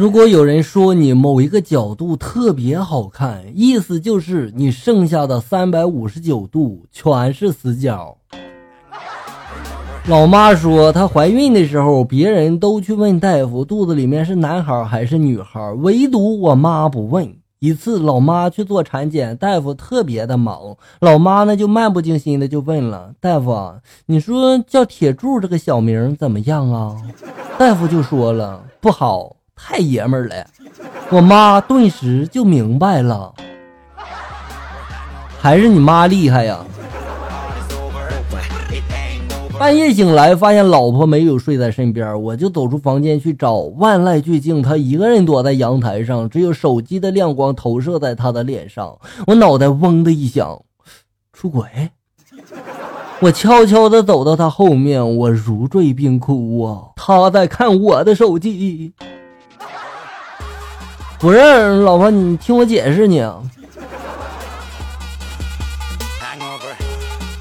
如果有人说你某一个角度特别好看，意思就是你剩下的三百五十九度全是死角。老妈说她怀孕的时候，别人都去问大夫肚子里面是男孩还是女孩，唯独我妈不问。一次，老妈去做产检，大夫特别的忙，老妈呢就漫不经心的就问了大夫：“你说叫铁柱这个小名怎么样啊？”大夫就说了：“不好。”太爷们儿了，我妈顿时就明白了，还是你妈厉害呀！半夜醒来，发现老婆没有睡在身边，我就走出房间去找，万籁俱静，她一个人躲在阳台上，只有手机的亮光投射在她的脸上，我脑袋嗡的一响，出轨！我悄悄的走到她后面，我如坠冰窟啊！她在看我的手机。不是，老婆，你听我解释呢。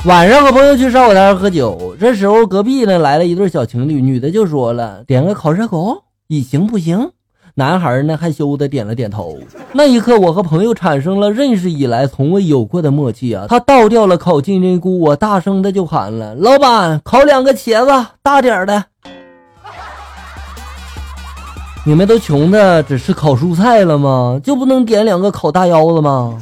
晚上和朋友去烧烤摊喝酒，这时候隔壁呢来了一对小情侣，女的就说了：“点个烤热狗，你行不行？”男孩呢害羞的点了点头。那一刻，我和朋友产生了认识以来从未有过的默契啊！他倒掉了烤金针菇，我大声的就喊了：“老板，烤两个茄子，大点的。”你们都穷的只吃烤蔬菜了吗？就不能点两个烤大腰子吗？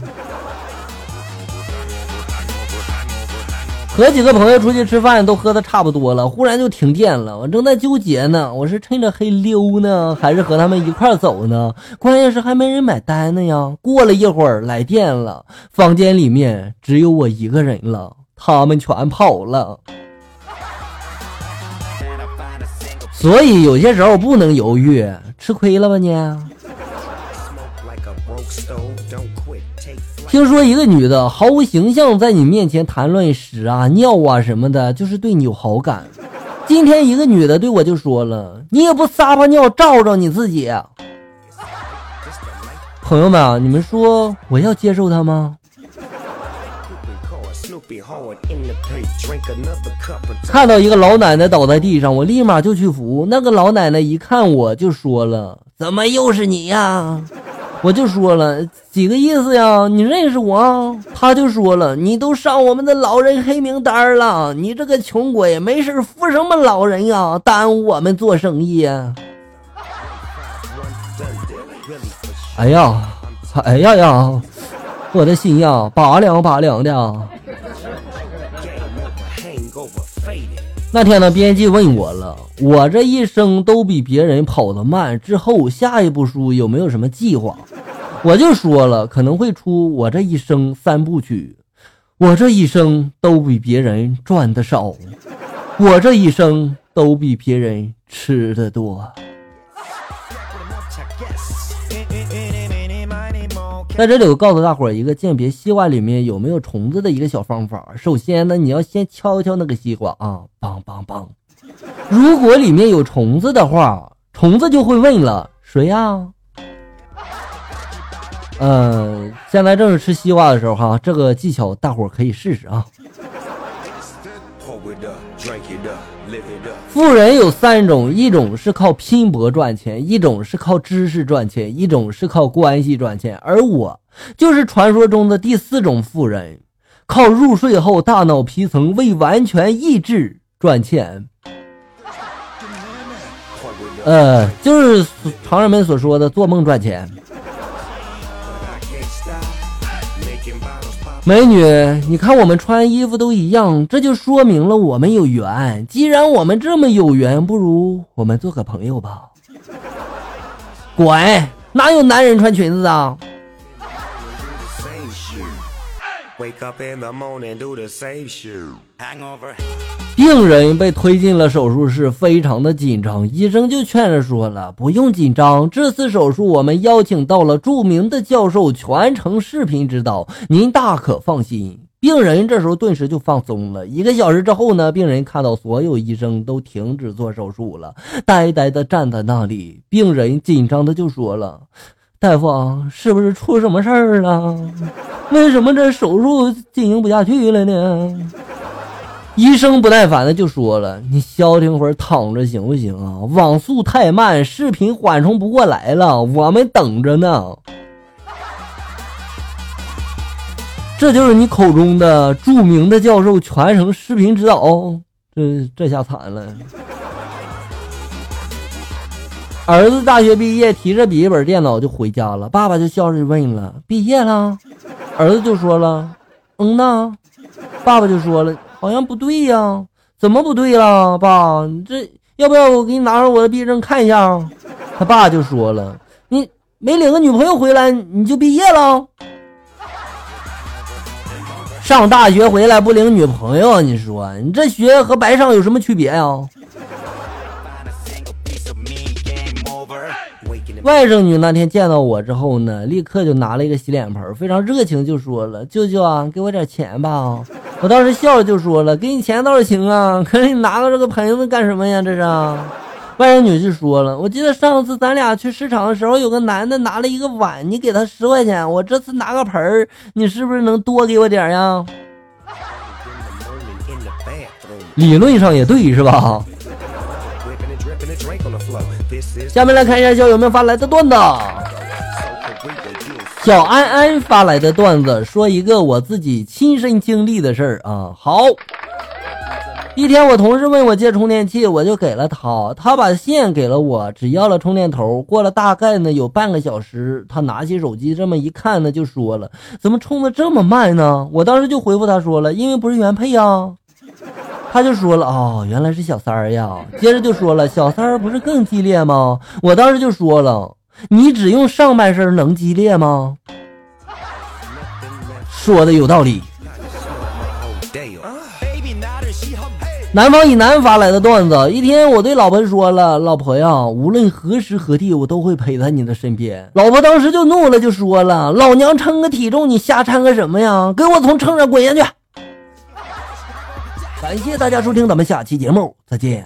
和几个朋友出去吃饭，都喝的差不多了，忽然就停电了。我正在纠结呢，我是趁着黑溜呢，还是和他们一块走呢？关键是还没人买单呢呀。过了一会儿，来电了，房间里面只有我一个人了，他们全跑了。所以有些时候不能犹豫，吃亏了吧你？听说一个女的毫无形象在你面前谈论屎啊、尿啊什么的，就是对你有好感。今天一个女的对我就说了：“你也不撒泡尿照照你自己。”朋友们，你们说我要接受她吗？看到一个老奶奶倒在地上，我立马就去扶。那个老奶奶一看我就说了：“怎么又是你呀？”我就说了几个意思呀？你认识我？他就说了：“你都上我们的老人黑名单了，你这个穷鬼，没事扶什么老人呀？耽误我们做生意。”哎呀，哎呀呀，我的心呀，拔凉拔凉的。那天呢，编辑问我了，我这一生都比别人跑得慢，之后下一部书有没有什么计划？我就说了，可能会出我这一生三部曲。我这一生都比别人赚的少，我这一生都比别人吃的多。在这里，我告诉大伙一个鉴别西瓜里面有没有虫子的一个小方法。首先呢，你要先敲敲那个西瓜啊，梆梆梆。如果里面有虫子的话，虫子就会问了：谁呀？嗯，现在正是吃西瓜的时候哈，这个技巧大伙可以试试啊。富人有三种，一种是靠拼搏赚钱，一种是靠知识赚钱，一种是靠关系赚钱。而我就是传说中的第四种富人，靠入睡后大脑皮层未完全抑制赚钱。呃，就是常人们所说的做梦赚钱。美女，你看我们穿衣服都一样，这就说明了我们有缘。既然我们这么有缘，不如我们做个朋友吧。滚！哪有男人穿裙子啊？病人被推进了手术室，非常的紧张。医生就劝着说了：“不用紧张，这次手术我们邀请到了著名的教授，全程视频指导，您大可放心。”病人这时候顿时就放松了。一个小时之后呢，病人看到所有医生都停止做手术了，呆呆的站在那里。病人紧张的就说了。大夫，是不是出什么事儿了？为什么这手术进行不下去了呢？医生不耐烦的就说了：“你消停会儿，躺着行不行啊？网速太慢，视频缓冲不过来了，我们等着呢。”这就是你口中的著名的教授全程视频指导，这这下惨了。儿子大学毕业，提着笔记本电脑就回家了。爸爸就笑着问了：“毕业了？”儿子就说了：“嗯呐。”爸爸就说了。好像不对呀，怎么不对了，爸？你这要不要我给你拿上我的毕业证看一下？他爸就说了：“你没领个女朋友回来，你就毕业了？上大学回来不领女朋友，你说你这学和白上有什么区别呀？”外甥女那天见到我之后呢，立刻就拿了一个洗脸盆，非常热情就说了：“舅舅啊，给我点钱吧。”我当时笑着就说了：“给你钱倒是行啊，可是你拿个这个盆子干什么呀？这是。”外甥女就说了：“我记得上次咱俩去市场的时候，有个男的拿了一个碗，你给他十块钱。我这次拿个盆儿，你是不是能多给我点呀？”理论上也对，是吧？下面来看一下小友们发来的段子。小安安发来的段子，说一个我自己亲身经历的事儿啊。好，一天我同事问我借充电器，我就给了他，他把线给了我，只要了充电头。过了大概呢有半个小时，他拿起手机这么一看呢，就说了：“怎么充的这么慢呢？”我当时就回复他说了：“因为不是原配呀。”他就说了：“哦，原来是小三儿呀。”接着就说了：“小三儿不是更激烈吗？”我当时就说了。你只用上半身能激烈吗？说的有道理。南方以南发来的段子：一天，我对老婆说了：“老婆呀，无论何时何地，我都会陪在你的身边。”老婆当时就怒了，就说了：“老娘称个体重，你瞎掺个什么呀？给我从秤上滚下去！”感谢大家收听，咱们下期节目再见。